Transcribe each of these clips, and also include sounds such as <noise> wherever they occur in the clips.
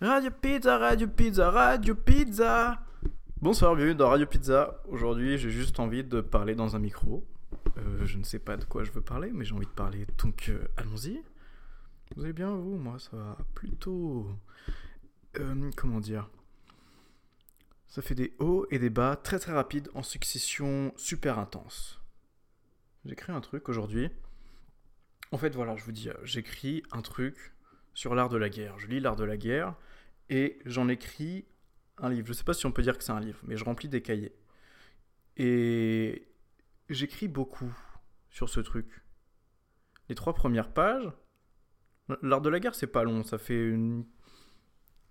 Radio Pizza, Radio Pizza, Radio Pizza. Bonsoir, bienvenue dans Radio Pizza. Aujourd'hui, j'ai juste envie de parler dans un micro. Euh, je ne sais pas de quoi je veux parler, mais j'ai envie de parler, donc euh, allons-y. Vous allez bien, vous? Moi, ça va plutôt. Euh, comment dire? Ça fait des hauts et des bas très très rapides en succession super intense. J'écris un truc aujourd'hui. En fait, voilà, je vous dis, j'écris un truc sur l'art de la guerre. Je lis l'art de la guerre et j'en écris un livre. Je ne sais pas si on peut dire que c'est un livre, mais je remplis des cahiers. Et j'écris beaucoup sur ce truc. Les trois premières pages, l'art de la guerre, c'est pas long, ça fait une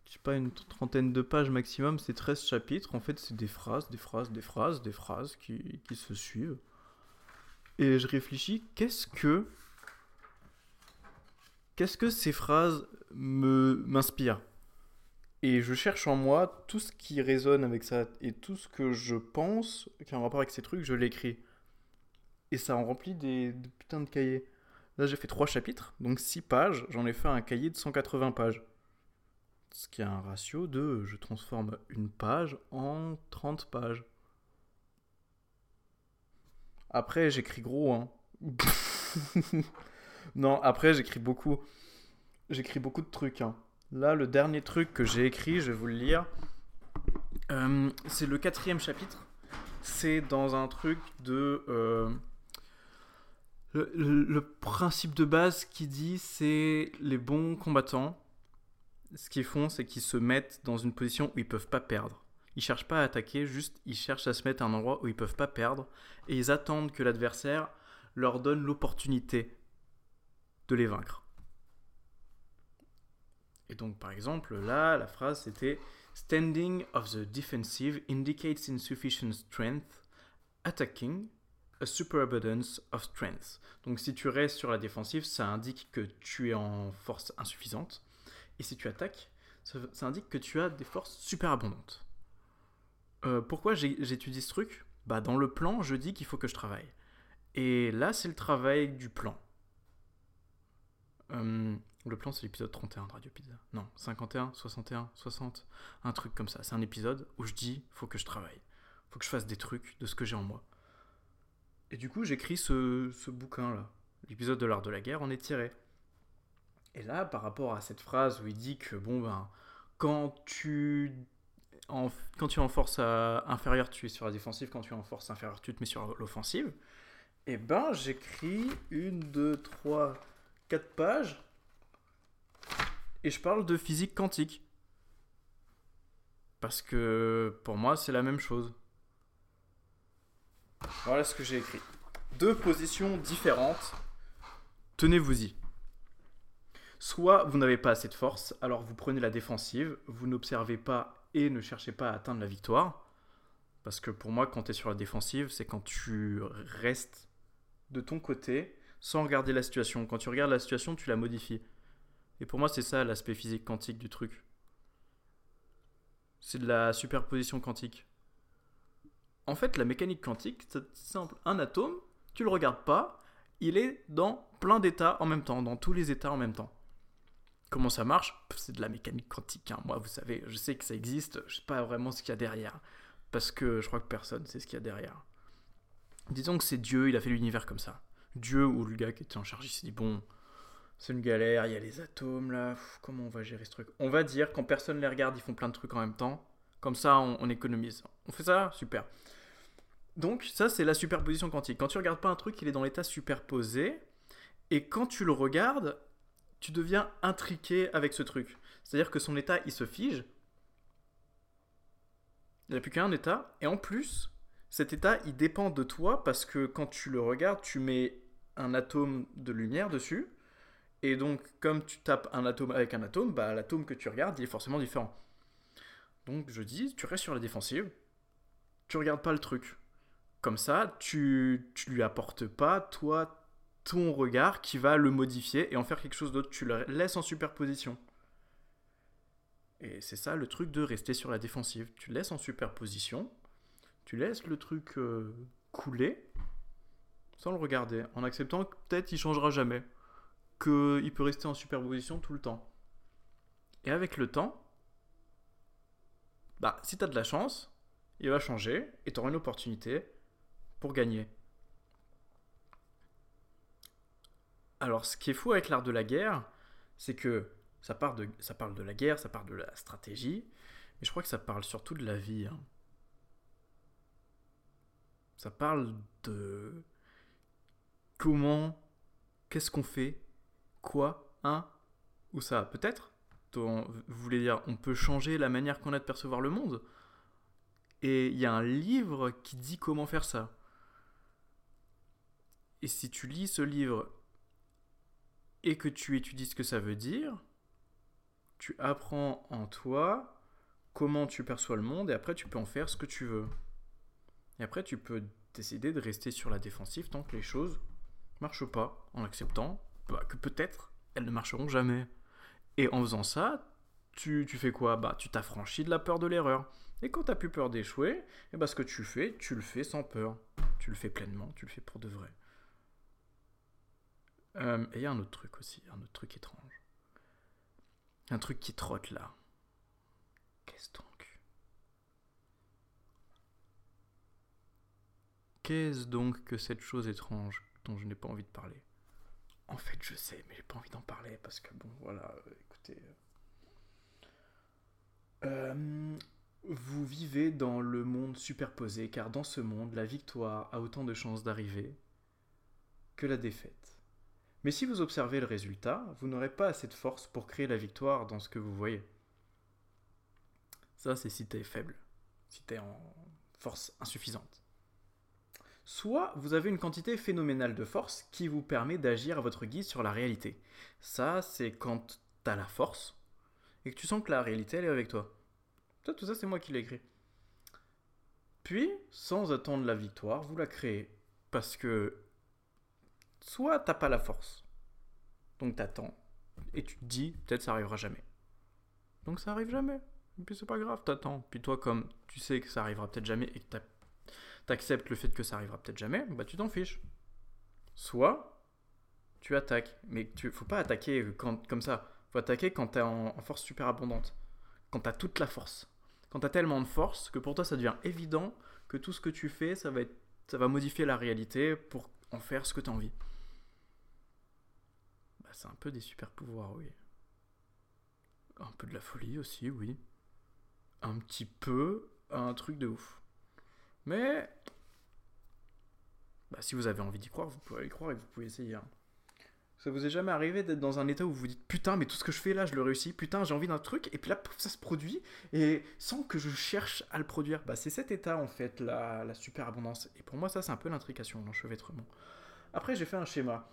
je sais pas, une trentaine de pages maximum, c'est 13 chapitres. En fait, c'est des phrases, des phrases, des phrases, des phrases qui, qui se suivent. Et je réfléchis, qu'est-ce que. Qu'est-ce que ces phrases me m'inspirent? Et je cherche en moi tout ce qui résonne avec ça et tout ce que je pense qui a un rapport avec ces trucs, je l'écris. Et ça en remplit des, putains de cahiers. Là, j'ai fait 3 chapitres, donc 6 pages. J'en ai fait un cahier de 180 pages. Ce qui a un ratio de je transforme une page en 30 pages. Après, j'écris gros, hein. <laughs> non, après, j'écris beaucoup. J'écris beaucoup de trucs, hein. Là, le dernier truc que j'ai écrit, je vais vous le lire. Euh, c'est le quatrième chapitre. C'est dans un truc de. euh, le, principe de base qui dit c'est les bons combattants. Ce qu'ils font, c'est qu'ils se mettent dans une position où ils peuvent pas perdre. Ils cherchent pas à attaquer, juste ils cherchent à se mettre à un endroit où ils peuvent pas perdre et ils attendent que l'adversaire leur donne l'opportunité de les vaincre. Et donc, par exemple, là, la phrase c'était Standing of the defensive indicates insufficient strength, attacking a superabundance of strength. Donc, si tu restes sur la défensive, ça indique que tu es en force insuffisante. Et si tu attaques, ça, indique que tu as des forces super abondantes. Euh, pourquoi j'étudie ce truc? Bah, Dans le plan, je dis qu'il faut que je travaille. Et là, c'est le travail du plan. Euh, le plan, c'est l'épisode 31 de Radio Pizza. Non, 51, 61, 60, un truc comme ça. C'est un épisode où je dis faut que je travaille. faut que je fasse des trucs de ce que j'ai en moi. Et du coup, j'écris ce, bouquin-là. L'épisode de l'art de la guerre en est tiré. Et là, par rapport à cette phrase où il dit que, bon, ben, quand tu, en, quand tu es en force euh, inférieure, tu es sur la défensive, quand tu es en force inférieure, tu te mets sur l'offensive, et ben, j'écris une, deux, trois, quatre pages, et je parle de physique quantique. Parce que, pour moi, c'est la même chose. Voilà ce que j'ai écrit. Deux positions différentes. Tenez-vous-y. Soit vous n'avez pas assez de force, alors vous prenez la défensive, vous n'observez pas et ne cherchez pas à atteindre la victoire. Parce que pour moi, quand tu es sur la défensive, c'est quand tu restes de ton côté sans regarder la situation. Quand tu regardes la situation, tu la modifies. Et pour moi, c'est ça l'aspect physique quantique du truc. C'est de la superposition quantique. En fait, la mécanique quantique, c'est simple. Un atome, tu le regardes pas, il est dans plein d'états en même temps, dans tous les états en même temps. Comment ça marche? C'est de la mécanique quantique. hein. Moi, vous savez, je sais que ça existe, je sais pas vraiment ce qu'il y a derrière. Parce que je crois que personne sait ce qu'il y a derrière. Disons que c'est Dieu, il a fait l'univers comme ça. Dieu ou le gars qui était en charge, il s'est dit bon, c'est une galère, il y a les atomes là, comment on va gérer ce truc? On va dire, quand personne les regarde, ils font plein de trucs en même temps. Comme ça, on, on économise. On fait ça Super. Donc, ça, c'est la superposition quantique. Quand tu regardes pas un truc, il est dans l'état superposé. Et quand tu le regardes, tu deviens intriqué avec ce truc. C'est-à-dire que son état, il se fige. Il n'y a plus qu'un état. Et en plus, cet état, il dépend de toi parce que quand tu le regardes, tu mets un atome de lumière dessus. Et donc, comme tu tapes un atome avec un atome, bah, l'atome que tu regardes, il est forcément différent. Donc, je dis, tu restes sur la défensive. Tu regardes pas le truc. Comme ça, tu, tu lui apportes pas, toi, ton regard qui va le modifier et en faire quelque chose d'autre. Tu le laisses en superposition. Et c'est ça le truc de rester sur la défensive. Tu laisses en superposition, tu laisses le truc euh, couler sans le regarder, en acceptant que peut-être il changera jamais, qu'il peut rester en superposition tout le temps. Et avec le temps, bah, si tu as de la chance, il va changer et tu auras une opportunité pour gagner. Alors, ce qui est fou avec l'art de la guerre, c'est que ça parle de la guerre, ça parle de la stratégie, mais je crois que ça parle surtout de la vie. hein. Ça parle de comment, qu'est-ce qu'on fait, quoi, hein, ou ça, peut-être. Vous voulez dire, on peut changer la manière qu'on a de percevoir le monde. Et il y a un livre qui dit comment faire ça. Et si tu lis ce livre et que tu étudies ce que ça veut dire, tu apprends en toi comment tu perçois le monde et après tu peux en faire ce que tu veux. Et après tu peux décider de rester sur la défensive tant que les choses marchent pas, en acceptant bah, que peut-être elles ne marcheront jamais. Et en faisant ça, tu, tu fais quoi? Bah tu t'affranchis de la peur de l'erreur. Et quand t'as plus peur d'échouer, et bah ce que tu fais, tu le fais sans peur. Tu le fais pleinement, tu le fais pour de vrai. Euh, et il y a un autre truc aussi, un autre truc étrange. Un truc qui trotte là. Qu'est-ce donc? Qu'est-ce donc que cette chose étrange? Dont je n'ai pas envie de parler En fait, je sais, mais j'ai pas envie d'en parler parce que bon, voilà, euh, écoutez. euh, euh, vous vivez dans le monde superposé, car dans ce monde, la victoire a autant de chances d'arriver que la défaite. Mais si vous observez le résultat, vous n'aurez pas assez de force pour créer la victoire dans ce que vous voyez. Ça, c'est si t'es faible, si t'es en force insuffisante. Soit vous avez une quantité phénoménale de force qui vous permet d'agir à votre guise sur la réalité. Ça, c'est quand t'as la force et que tu sens que la réalité, elle est avec toi. Tout ça, c'est moi qui l'ai écrit. Puis, sans attendre la victoire, vous la créez. Parce que soit t'as pas la force, donc t'attends, et tu te dis, peut-être ça arrivera jamais. Donc ça arrive jamais. Et puis c'est pas grave, t'attends. Puis toi, comme tu sais que ça arrivera peut-être jamais et que t'as- t'acceptes le fait que ça arrivera peut-être jamais, bah tu t'en fiches. Soit tu attaques, mais tu faut pas attaquer quand, comme ça. Faut attaquer quand t'es en, force super abondante, quand t'as toute la force, quand t'as tellement de force que pour toi ça devient évident que tout ce que tu fais, ça va ça va modifier la réalité pour en faire ce que t'as envie. Bah, c'est un peu des super pouvoirs, oui. Un peu de la folie aussi, oui. Un petit peu un truc de ouf. Mais bah, si vous avez envie d'y croire, vous pouvez y croire et vous pouvez essayer. hein. Ça vous est jamais arrivé d'être dans un état où vous vous dites putain mais tout ce que je fais là je le réussis, putain j'ai envie d'un truc et puis là ça se produit et sans que je cherche à le produire. Bah c'est cet état en fait la, la super abondance et pour moi ça c'est un peu l'intrication, l'enchevêtrement. Après j'ai fait un schéma.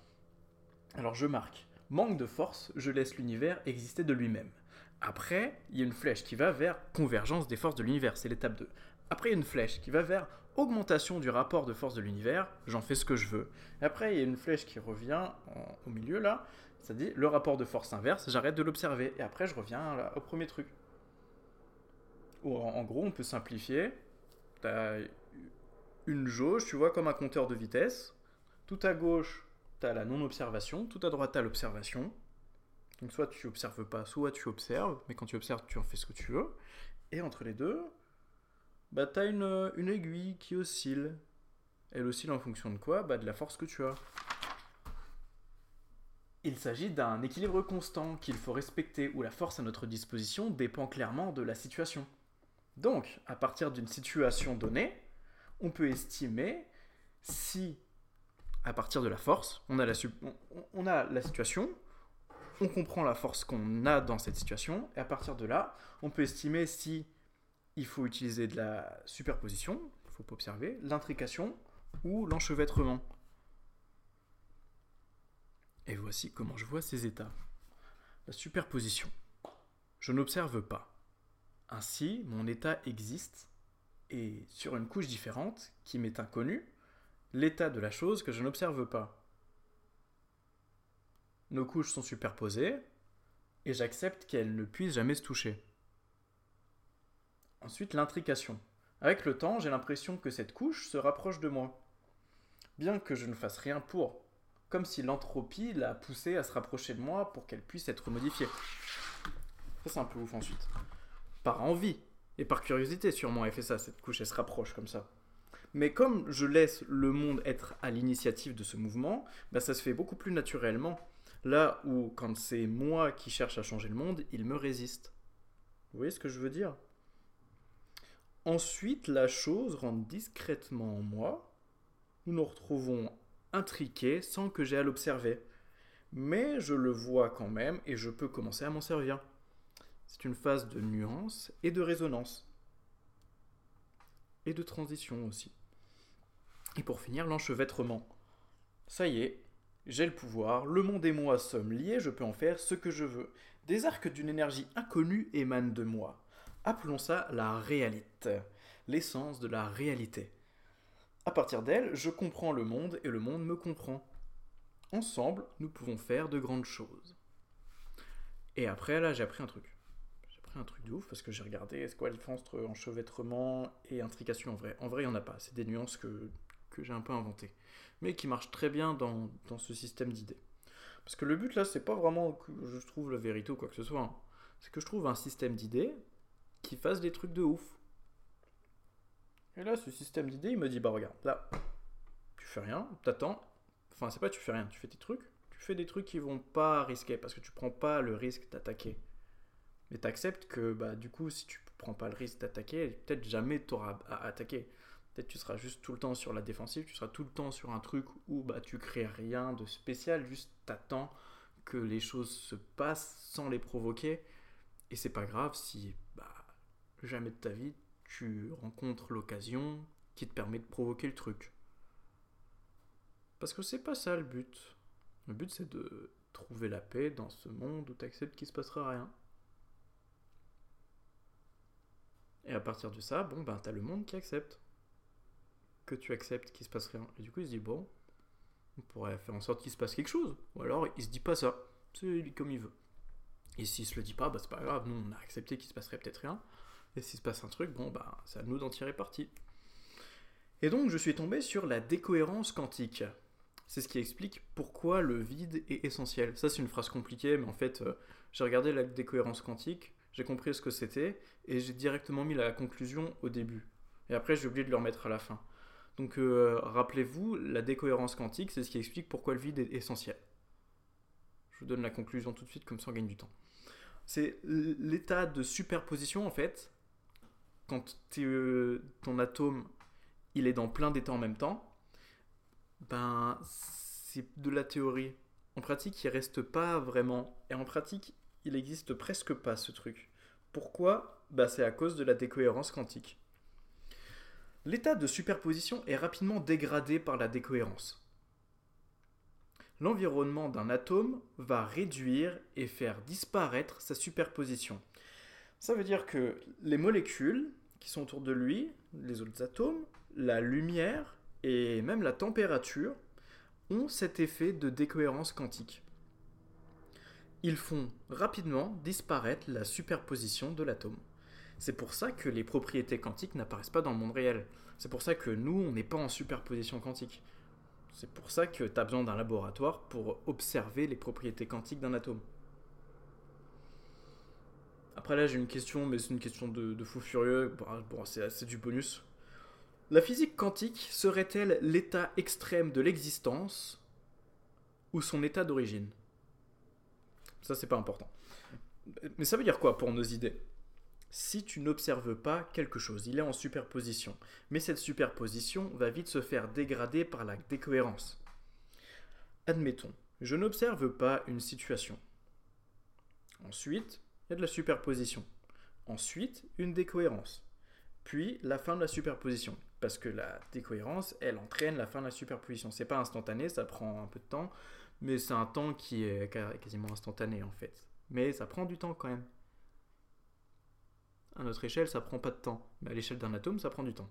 Alors je marque manque de force, je laisse l'univers exister de lui-même. Après, il y a une flèche qui va vers convergence des forces de l'univers, c'est l'étape 2. Après, il y a une flèche qui va vers augmentation du rapport de force de l'univers, j'en fais ce que je veux. Après, il y a une flèche qui revient en- au milieu là, ça dit le rapport de force inverse, j'arrête de l'observer. Et après, je reviens au premier truc. Ou en, en gros, on peut simplifier. Tu as une jauge, tu vois, comme un compteur de vitesse. Tout à gauche, tu as la non-observation. Tout à droite, tu as l'observation. Donc soit tu observes pas, soit tu observes, mais quand tu observes, tu en fais ce que tu veux. Et entre les deux, bah t'as une, une aiguille qui oscille. Elle oscille en fonction de quoi? Bah de la force que tu as. Il s'agit d'un équilibre constant qu'il faut respecter où la force à notre disposition dépend clairement de la situation. Donc, à partir d'une situation donnée, on peut estimer si, à partir de la force, on a la, on a la situation, on comprend la force qu'on a dans cette situation, et à partir de là, on peut estimer si il faut utiliser de la superposition, il faut pas observer, l'intrication ou l'enchevêtrement. Et voici comment je vois ces états. La superposition. Je n'observe pas. Ainsi, mon état existe, et sur une couche différente, qui m'est inconnue, l'état de la chose que je n'observe pas. Nos couches sont superposées, et j'accepte qu'elles ne puissent jamais se toucher. Ensuite, l'intrication. Avec le temps, j'ai l'impression que cette couche se rapproche de moi. Bien que je ne fasse rien pour. Comme si l'entropie l'a poussée à se rapprocher de moi pour qu'elle puisse être modifiée. Ça, c'est un peu ouf ensuite. Par envie, Et par curiosité, sûrement, elle fait ça, cette couche, elle se rapproche comme ça. Mais comme je laisse le monde être à l'initiative de ce mouvement, bah, ça se fait beaucoup plus naturellement. Là où, quand c'est moi qui cherche à changer le monde, il me résiste. Vous voyez ce que je veux dire? Ensuite, la chose rentre discrètement en moi. Nous nous retrouvons intriqués sans que j'aie à l'observer. Mais je le vois quand même et je peux commencer à m'en servir. C'est une phase de nuance et de résonance. Et de transition aussi. Et pour finir, l'enchevêtrement. Ça y est, j'ai le pouvoir, le monde et moi sommes liés, je peux en faire ce que je veux. Des arcs d'une énergie inconnue émanent de moi. Appelons ça la réalité, l'essence de la réalité. À partir d'elle, je comprends le monde et le monde me comprend. Ensemble, nous pouvons faire de grandes choses. Et après, là, j'ai appris un truc. J'ai appris un truc de ouf parce que j'ai regardé c'est quoi la différence entre enchevêtrement et intrication en vrai. En vrai, il n'y en a pas. C'est des nuances que que j'ai un peu inventé, mais qui marche très bien dans, ce système d'idées. Parce que le but là, c'est pas vraiment que je trouve la vérité ou quoi que ce soit, hein. c'est que je trouve un système d'idées qui fasse des trucs de ouf. Et là, ce système d'idées, il me dit bah regarde, là, tu fais rien, t'attends. Enfin, c'est pas tu fais rien, tu fais tes trucs. Tu fais des trucs qui vont pas risquer parce que tu prends pas le risque d'attaquer. Mais t'acceptes que bah du coup, si tu prends pas le risque d'attaquer, peut-être jamais t'auras à attaquer. Peut-être tu seras juste tout le temps sur la défensive, tu seras tout le temps sur un truc où bah, tu crées rien de spécial, juste t'attends que les choses se passent sans les provoquer. Et c'est pas grave si jamais de ta vie tu rencontres l'occasion qui te permet de provoquer le truc. Parce que c'est pas ça le but. Le but c'est de trouver la paix dans ce monde où tu acceptes qu'il se passera rien. Et à partir de ça, bon ben t'as le monde qui accepte que tu acceptes qu'il se passe rien. Et du coup, il se dit, bon, on pourrait faire en sorte qu'il se passe quelque chose. Ou alors, il se dit pas ça. C'est comme il veut. Et s'il se le dit pas, bah c'est pas grave, nous on a accepté qu'il se passerait peut-être rien. Et s'il se passe un truc, bon bah c'est à nous d'en tirer parti. Et donc je suis tombé sur la décohérence quantique. C'est ce qui explique pourquoi le vide est essentiel. Ça c'est une phrase compliquée, mais en fait euh, j'ai regardé la décohérence quantique, j'ai compris ce que c'était, et j'ai directement mis la conclusion au début. Et après j'ai oublié de le remettre à la fin. Donc euh, rappelez-vous, la décohérence quantique, c'est ce qui explique pourquoi le vide est essentiel. Je vous donne la conclusion tout de suite, comme ça on gagne du temps. C'est l'état de superposition, en fait, quand euh, ton atome il est dans plein d'états en même temps, ben c'est de la théorie. En pratique, il reste pas vraiment. Et en pratique, il existe presque pas ce truc. Pourquoi? Ben, C'est à cause de la décohérence quantique. L'état de superposition est rapidement dégradé par la décohérence. L'environnement d'un atome va réduire et faire disparaître sa superposition. Ça veut dire que les molécules qui sont autour de lui, les autres atomes, la lumière et même la température ont cet effet de décohérence quantique. Ils font rapidement disparaître la superposition de l'atome. C'est pour ça que les propriétés quantiques n'apparaissent pas dans le monde réel. C'est pour ça que nous, on n'est pas en superposition quantique. C'est pour ça que tu as besoin d'un laboratoire pour observer les propriétés quantiques d'un atome. Après là, j'ai une question, mais c'est une question de, fou furieux. Bon, c'est du bonus. La physique quantique serait-elle l'état extrême de l'existence ou son état d'origine? Ça, c'est pas important. Mais ça veut dire quoi pour nos idées? Si tu n'observes pas quelque chose. Il est en superposition. Mais cette superposition va vite se faire dégrader par la décohérence. Admettons, je n'observe pas une situation. Ensuite, il y a de la superposition. Ensuite, une décohérence. Puis la fin de la superposition. Parce que la décohérence, elle entraîne la fin de la superposition. C'est pas instantané, ça prend un peu de temps, mais c'est un temps qui est quasiment instantané en fait. Mais ça prend du temps quand même. À notre échelle, ça prend pas de temps. Mais à l'échelle d'un atome, ça prend du temps.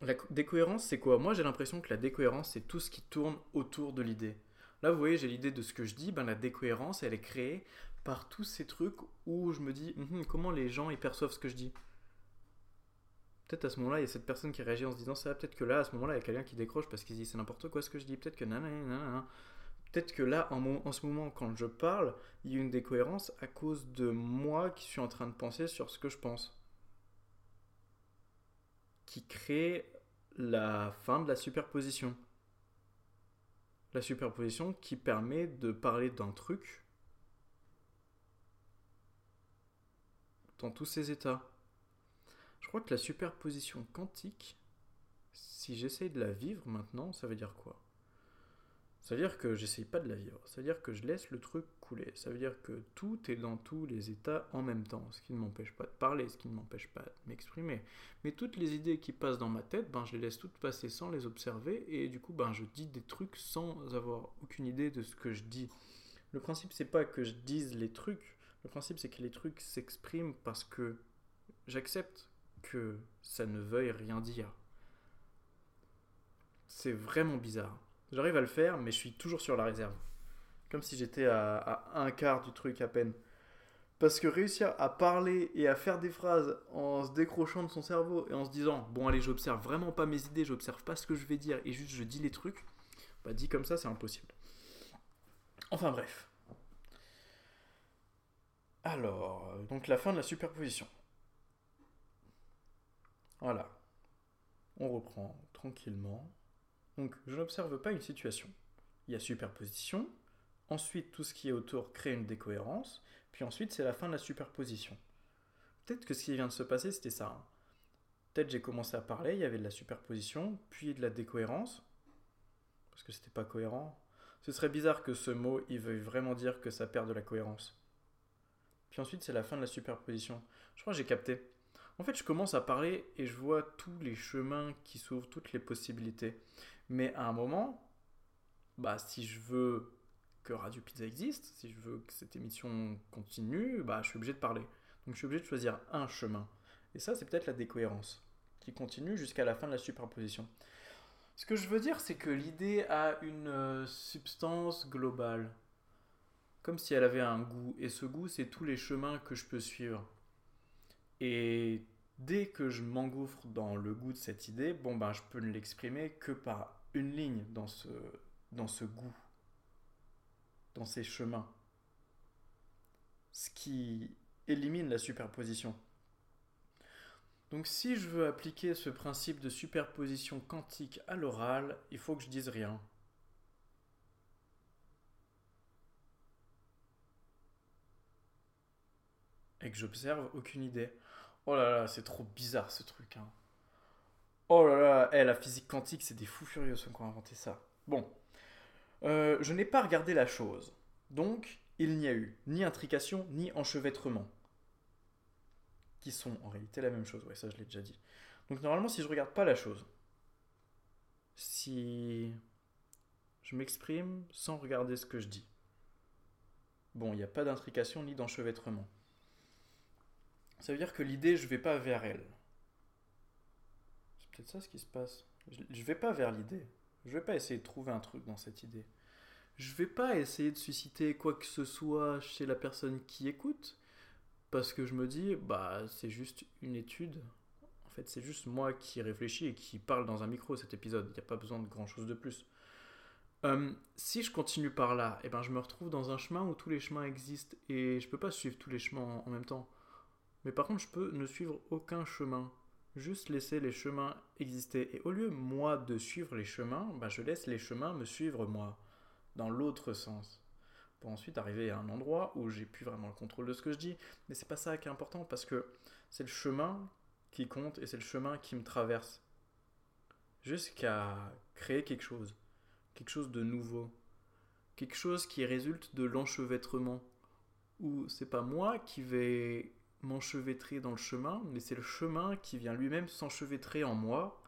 La décohérence, c'est quoi? Moi, j'ai l'impression que la décohérence, c'est tout ce qui tourne autour de l'idée. Là, vous voyez, j'ai l'idée de ce que je dis. Ben, la décohérence, elle est créée par tous ces trucs où je me dis hum, comment les gens ils perçoivent ce que je dis. Peut-être à ce moment-là, il y a cette personne qui réagit en se disant ça. Peut-être que là, à ce moment-là, il y a quelqu'un qui décroche parce qu'il dit c'est n'importe quoi ce que je dis. Peut-être que nanana. Peut-être que là, en ce moment, quand je parle, il y a une décohérence à cause de moi qui suis en train de penser sur ce que je pense. Qui crée la fin de la superposition. La superposition qui permet de parler d'un truc dans tous ses états. Je crois que la superposition quantique, si j'essaye de la vivre maintenant, ça veut dire quoi? Ça veut dire que j'essaye pas de la vivre. Ça veut dire que je laisse le truc couler. Ça veut dire que tout est dans tous les états en même temps. Ce qui ne m'empêche pas de parler, ce qui ne m'empêche pas de m'exprimer. Mais toutes les idées qui passent dans ma tête, ben, je les laisse toutes passer sans les observer. Et du coup, ben, je dis des trucs sans avoir aucune idée de ce que je dis. Le principe, c'est pas que je dise les trucs. Le principe, c'est que les trucs s'expriment parce que j'accepte que ça ne veuille rien dire. C'est vraiment bizarre. J'arrive à le faire, mais je suis toujours sur la réserve. Comme si j'étais à, un quart du truc à peine. Parce que réussir à parler et à faire des phrases en se décrochant de son cerveau et en se disant Bon, allez, j'observe vraiment pas mes idées, j'observe pas ce que je vais dire et juste je dis les trucs, bah, dit comme ça, c'est impossible. Enfin, bref. Alors, euh, donc la fin de la superposition. Voilà. On reprend tranquillement. Donc, je n'observe pas une situation. Il y a superposition. Ensuite, tout ce qui est autour crée une décohérence. Puis ensuite, c'est la fin de la superposition. Peut-être que ce qui vient de se passer, c'était ça. hein. Peut-être j'ai commencé à parler, il y avait de la superposition, puis de la décohérence. Parce que c'était pas cohérent. Ce serait bizarre que ce mot, il veuille vraiment dire que ça perd de la cohérence. Puis ensuite, c'est la fin de la superposition. Je crois que j'ai capté. En fait, je commence à parler et je vois tous les chemins qui s'ouvrent, toutes les possibilités. Mais à un moment, bah, si je veux que Radio Pizza existe, si je veux que cette émission continue, bah, je suis obligé de parler. Donc je suis obligé de choisir un chemin. Et ça, c'est peut-être la décohérence, qui continue jusqu'à la fin de la superposition. Ce que je veux dire, c'est que l'idée a une euh, substance globale. Comme si elle avait un goût. Et ce goût, c'est tous les chemins que je peux suivre. Et dès que je m'engouffre dans le goût de cette idée, bon ben je peux ne l'exprimer que par une ligne dans ce, dans ce goût, dans ces chemins. Ce qui élimine la superposition. Donc si je veux appliquer ce principe de superposition quantique à l'oral, il faut que je dise rien. J'observe aucune idée. Oh là là, c'est trop bizarre ce truc. hein. Oh là là, eh, la physique quantique, c'est des fous furieux ceux qui ont inventé ça. Bon. Euh, je n'ai pas regardé la chose. Donc, il n'y a eu ni intrication, ni enchevêtrement. Qui sont en réalité la même chose. Ouais, ça je l'ai déjà dit. Donc, normalement, si je regarde pas la chose, si je m'exprime sans regarder ce que je dis, bon, il n'y a pas d'intrication ni d'enchevêtrement. Ça veut dire que l'idée, je vais pas vers elle. C'est peut-être ça ce qui se passe. Je, vais pas vers l'idée. Je vais pas essayer de trouver un truc dans cette idée. Je vais pas essayer de susciter quoi que ce soit chez la personne qui écoute. Parce que je me dis, bah, c'est juste une étude. En fait, c'est juste moi qui réfléchis et qui parle dans un micro cet épisode. Il n'y a pas besoin de grand chose de plus. Euh, si je continue par là, eh ben, je me retrouve dans un chemin où tous les chemins existent et je peux pas suivre tous les chemins en même temps. Mais par contre, je peux ne suivre aucun chemin. Juste laisser les chemins exister. Et au lieu, moi, de suivre les chemins, bah, je laisse les chemins me suivre, moi, dans l'autre sens. Pour ensuite arriver à un endroit où j'ai plus vraiment le contrôle de ce que je dis. Mais c'est pas ça qui est important parce que c'est le chemin qui compte et c'est le chemin qui me traverse. Jusqu'à créer quelque chose. Quelque chose de nouveau. Quelque chose qui résulte de l'enchevêtrement. Où c'est pas moi qui vais m'enchevêtrer dans le chemin, mais c'est le chemin qui vient lui-même s'enchevêtrer en moi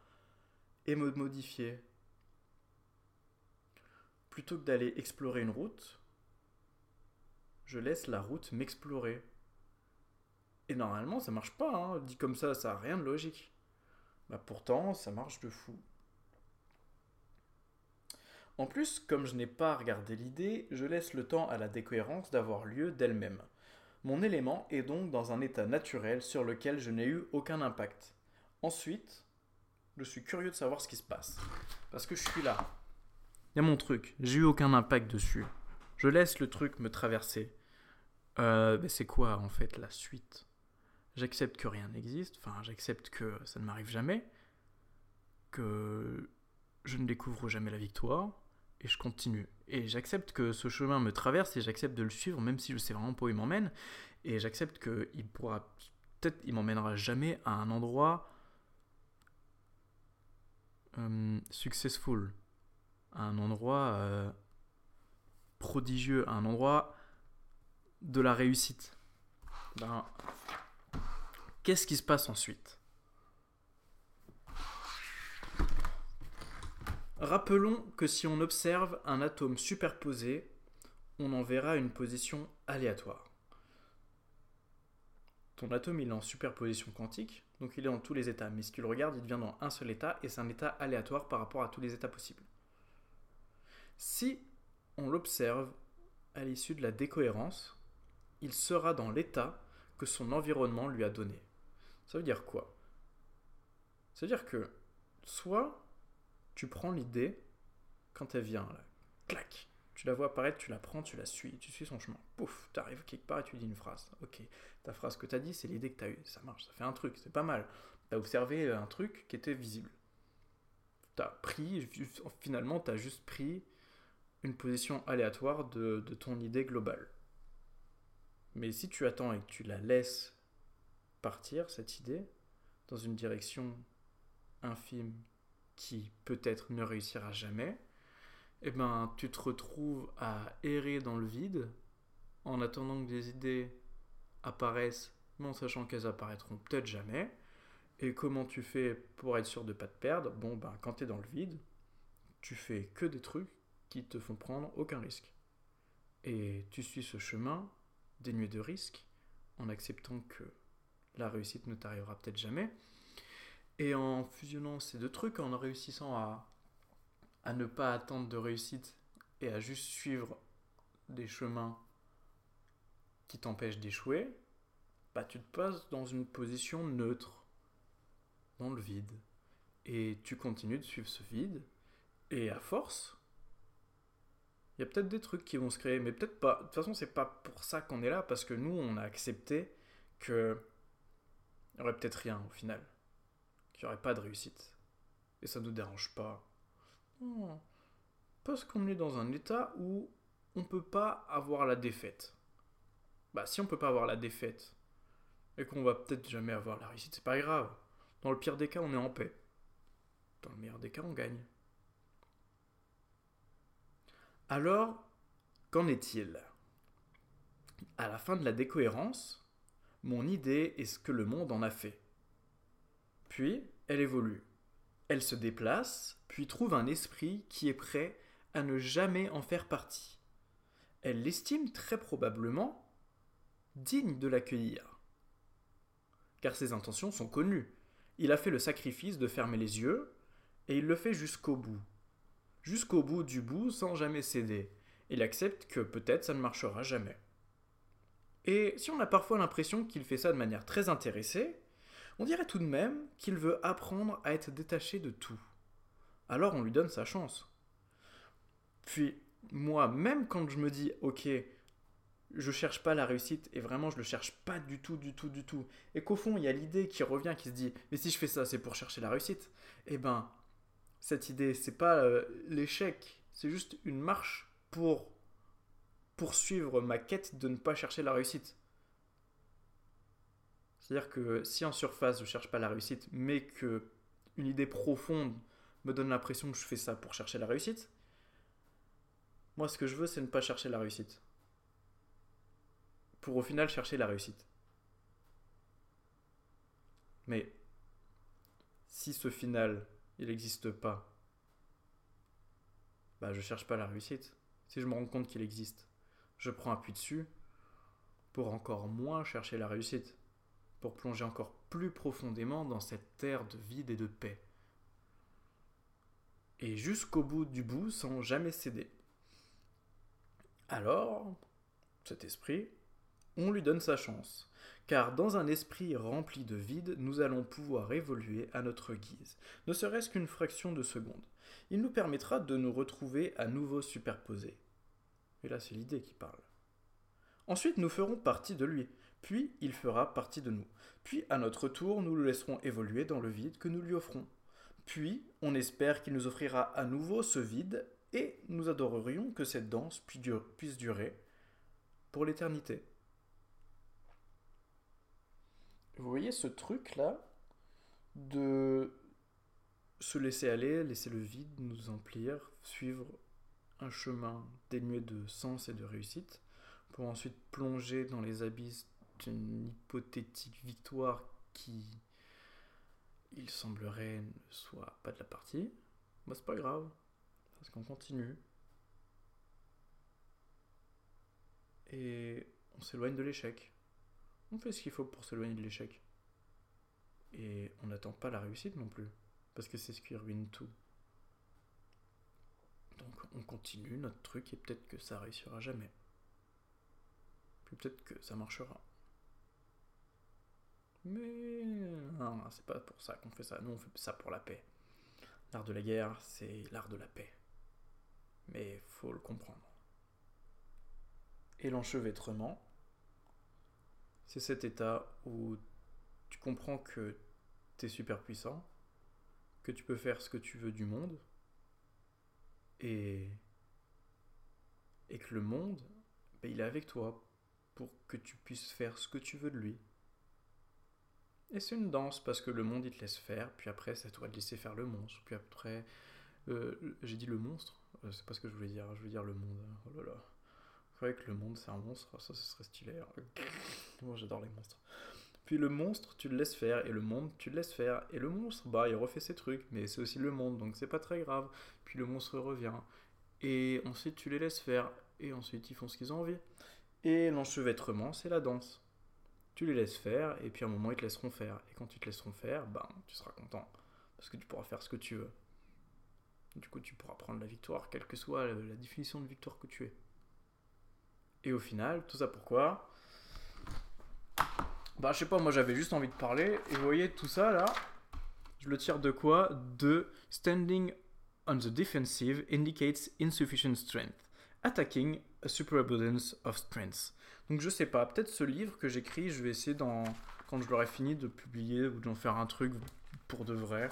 et me modifier. Plutôt que d'aller explorer une route, je laisse la route m'explorer. Et normalement, ça marche pas, hein. dit comme ça, ça a rien de logique. Bah pourtant, ça marche de fou. En plus, comme je n'ai pas regardé l'idée, je laisse le temps à la décohérence d'avoir lieu d'elle-même. Mon élément est donc dans un état naturel sur lequel je n'ai eu aucun impact. Ensuite, je suis curieux de savoir ce qui se passe. Parce que je suis là. Il y a mon truc, j'ai eu aucun impact dessus. Je laisse le truc me traverser. Euh, ben, c'est quoi en fait la suite? J'accepte que rien n'existe, enfin j'accepte que ça ne m'arrive jamais, que je ne découvre jamais la victoire, et je continue. Et j'accepte que ce chemin me traverse et j'accepte de le suivre, même si je sais vraiment pas où il m'emmène, et j'accepte qu'il pourra, peut-être il m'emmènera jamais à un endroit euh, successful, à un endroit euh, prodigieux, à un endroit de la réussite. Ben, qu'est-ce qui se passe ensuite? Rappelons que si on observe un atome superposé, on en verra une position aléatoire. Ton atome il est en superposition quantique, donc il est dans tous les états, mais si tu le regardes, il devient dans un seul état et c'est un état aléatoire par rapport à tous les états possibles. Si on l'observe à l'issue de la décohérence, il sera dans l'état que son environnement lui a donné. Ça veut dire quoi? Ça veut dire que soit tu prends l'idée quand elle vient, là, clac, tu la vois apparaître, tu la prends, tu la suis, tu suis son chemin. Pouf, tu arrives quelque part et tu dis une phrase. Ok, ta phrase que tu as dit, c'est l'idée que tu as eue. Ça marche, ça fait un truc, c'est pas mal. Tu as observé un truc qui était visible. Tu as pris, finalement, tu as juste pris une position aléatoire de, de ton idée globale. Mais si tu attends et que tu la laisses partir, cette idée, dans une direction infime qui peut-être ne réussira jamais, eh ben, tu te retrouves à errer dans le vide en attendant que des idées apparaissent, mais en sachant qu'elles apparaîtront peut-être jamais. Et comment tu fais pour être sûr de ne pas te perdre? Bon, ben, quand tu es dans le vide, tu fais que des trucs qui te font prendre aucun risque. Et tu suis ce chemin dénué de risques en acceptant que la réussite ne t'arrivera peut-être jamais. Et en fusionnant ces deux trucs, en réussissant à, à ne pas attendre de réussite et à juste suivre des chemins qui t'empêchent d'échouer, bah tu te passes dans une position neutre, dans le vide. Et tu continues de suivre ce vide, et à force, il y a peut-être des trucs qui vont se créer, mais peut-être pas. De toute façon, c'est pas pour ça qu'on est là, parce que nous, on a accepté que il y aurait peut-être rien au final qu'il n'y aurait pas de réussite. Et ça ne nous dérange pas. Parce qu'on est dans un état où on ne peut pas avoir la défaite. Bah si on ne peut pas avoir la défaite, et qu'on va peut-être jamais avoir la réussite, c'est pas grave. Dans le pire des cas, on est en paix. Dans le meilleur des cas, on gagne. Alors, qu'en est-il? À la fin de la décohérence, mon idée est ce que le monde en a fait. Puis, elle évolue. Elle se déplace, puis trouve un esprit qui est prêt à ne jamais en faire partie. Elle l'estime très probablement digne de l'accueillir. Car ses intentions sont connues. Il a fait le sacrifice de fermer les yeux, et il le fait jusqu'au bout. Jusqu'au bout du bout sans jamais céder. Il accepte que peut-être ça ne marchera jamais. Et si on a parfois l'impression qu'il fait ça de manière très intéressée, on dirait tout de même qu'il veut apprendre à être détaché de tout. Alors on lui donne sa chance. Puis, moi, même quand je me dis, ok, je cherche pas la réussite et vraiment je le cherche pas du tout, du tout, du tout, et qu'au fond il y a l'idée qui revient qui se dit, mais si je fais ça, c'est pour chercher la réussite, eh ben, cette idée, c'est pas euh, l'échec, c'est juste une marche pour poursuivre ma quête de ne pas chercher la réussite. C'est-à-dire que si en surface je cherche pas la réussite, mais que une idée profonde me donne l'impression que je fais ça pour chercher la réussite, moi ce que je veux c'est ne pas chercher la réussite. Pour au final chercher la réussite. Mais si ce final il n'existe pas, bah je cherche pas la réussite. Si je me rends compte qu'il existe, je prends appui dessus pour encore moins chercher la réussite plonger encore plus profondément dans cette terre de vide et de paix. Et jusqu'au bout du bout sans jamais céder. Alors, cet esprit, on lui donne sa chance, car dans un esprit rempli de vide, nous allons pouvoir évoluer à notre guise, ne serait-ce qu'une fraction de seconde. il nous permettra de nous retrouver à nouveau superposés. Et là, c'est l'idée qui parle. Ensuite, nous ferons partie de lui, puis il fera partie de nous. Puis, à notre tour, nous le laisserons évoluer dans le vide que nous lui offrons. Puis, on espère qu'il nous offrira à nouveau ce vide, et nous adorerions que cette danse puisse durer pour l'éternité. Vous voyez ce truc-là de se laisser aller, laisser le vide nous emplir, suivre un chemin dénué de sens et de réussite, pour ensuite plonger dans les abysses d'une hypothétique victoire qui, il semblerait, ne soit pas de la partie, bah c'est pas grave, parce qu'on continue. Et on s'éloigne de l'échec. On fait ce qu'il faut pour s'éloigner de l'échec. Et on n'attend pas la réussite non plus, parce que c'est ce qui ruine tout. Donc on continue notre truc et peut-être que ça réussira jamais. Puis peut-être que ça marchera. Mais non, c'est pas pour ça qu'on fait ça. Nous, on fait ça pour la paix. L'art de la guerre, c'est l'art de la paix. Mais faut le comprendre. Et l'enchevêtrement, c'est cet état où tu comprends que tu es super puissant, que tu peux faire ce que tu veux du monde, et, et que le monde, ben, il est avec toi pour que tu puisses faire ce que tu veux de lui. Et c'est une danse parce que le monde il te laisse faire, puis après c'est à toi de laisser faire le monstre, puis après euh, j'ai dit le monstre, euh, c'est pas ce que je voulais dire, je voulais dire le monde. Oh là là. C'est vrai que le monde c'est un monstre, ça ce serait stylé. Hein. <laughs> Moi j'adore les monstres. Puis le monstre, tu le laisses faire, et le monde, tu le laisses faire. Et le monstre, bah, il refait ses trucs, mais c'est aussi le monde, donc c'est pas très grave. Puis le monstre revient. Et ensuite, tu les laisses faire, et ensuite, ils font ce qu'ils ont envie. Et l'enchevêtrement, c'est la danse. Tu les laisses faire, et puis à un moment, ils te laisseront faire. Et quand ils te laisseront faire, ben, tu seras content. Parce que tu pourras faire ce que tu veux. Du coup, tu pourras prendre la victoire, quelle que soit la définition de victoire que tu es. Et au final, tout ça pourquoi? Bah, je sais pas, moi j'avais juste envie de parler. Et vous voyez, tout ça là, je le tire de quoi? De standing on the defensive indicates insufficient strength. Attacking a superabundance of strength. Donc je sais pas, peut-être ce livre que j'écris, je vais essayer dans, quand je l'aurai fini de publier ou d'en faire un truc pour de vrai.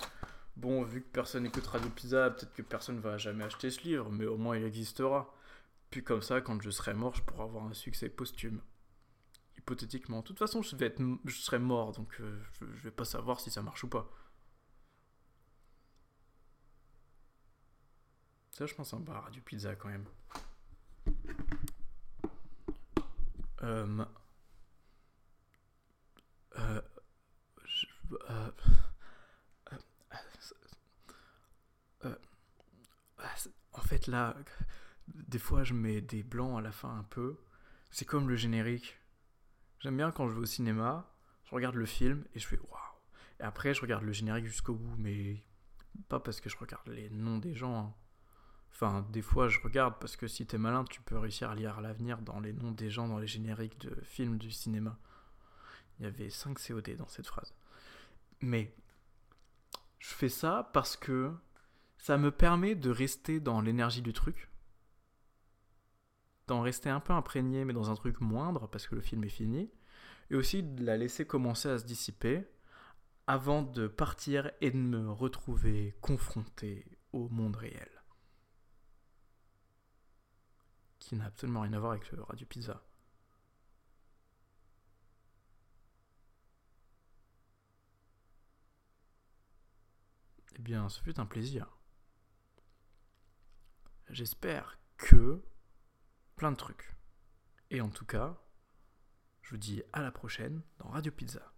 Bon, vu que personne n'écoutera de Pizza, peut-être que personne va jamais acheter ce livre, mais au moins il existera. Puis comme ça, quand je serai mort, je pourrai avoir un succès posthume. Hypothétiquement. De toute façon, je, vais être, serai mort, donc euh, je, je vais pas savoir si ça marche ou pas. Ça, je pense un bar du pizza quand même. Euh, euh, euh, en fait, là, des fois, je mets des blancs à la fin un peu. C'est comme le générique. J'aime bien quand je vais au cinéma, je regarde le film et je fais waouh. Et après, je regarde le générique jusqu'au bout, mais pas parce que je regarde les noms des gens. Hein. Enfin, des fois, je regarde parce que si t'es malin, tu peux réussir à lire l'avenir dans les noms des gens dans les génériques de films du cinéma. Il y avait 5 COD dans cette phrase. Mais je fais ça parce que ça me permet de rester dans l'énergie du truc, d'en rester un peu imprégné, mais dans un truc moindre, parce que le film est fini, et aussi de la laisser commencer à se dissiper avant de partir et de me retrouver confronté au monde réel. Qui n'a absolument rien à voir avec le Radio Pizza. Eh bien, ce fut un plaisir. J'espère que plein de trucs. Et en tout cas, je vous dis à la prochaine dans Radio Pizza.